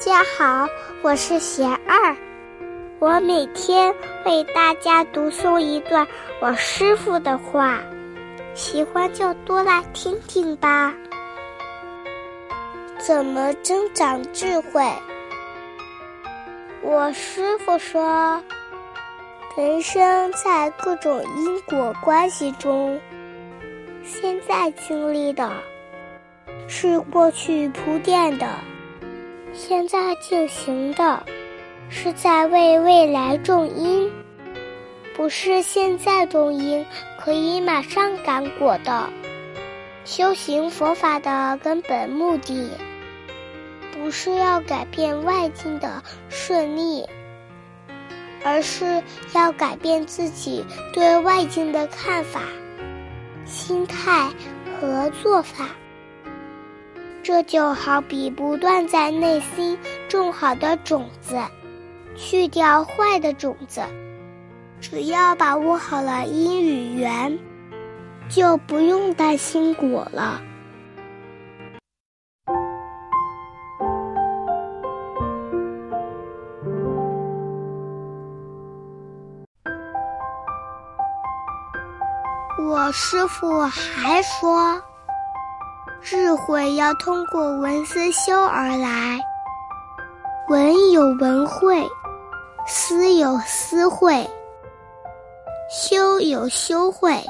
大家好，我是贤二，我每天为大家读诵一段我师傅的话，喜欢就多来听听吧。怎么增长智慧？我师傅说，人生在各种因果关系中，现在经历的是过去铺垫的。现在进行的，是在为未来种因，不是现在种因可以马上感果的。修行佛法的根本目的，不是要改变外境的顺利，而是要改变自己对外境的看法、心态和做法。这就好比不断在内心种好的种子，去掉坏的种子。只要把握好了因与缘，就不用担心果了。我师傅还说。智慧要通过文思修而来，文有文慧，思有思慧，修有修慧。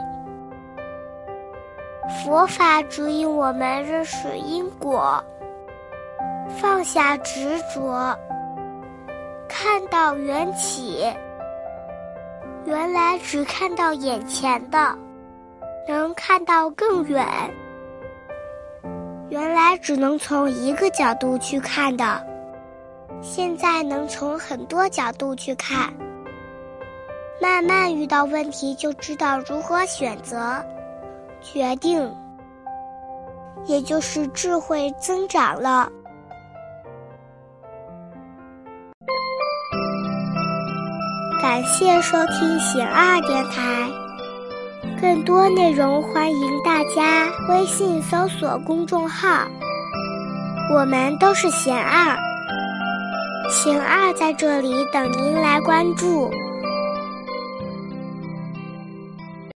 佛法指引我们认识因果，放下执着，看到缘起。原来只看到眼前的，能看到更远。原来只能从一个角度去看的，现在能从很多角度去看。慢慢遇到问题就知道如何选择、决定，也就是智慧增长了。感谢收听醒二电台。更多内容，欢迎大家微信搜索公众号。我们都是贤二，贤二在这里等您来关注。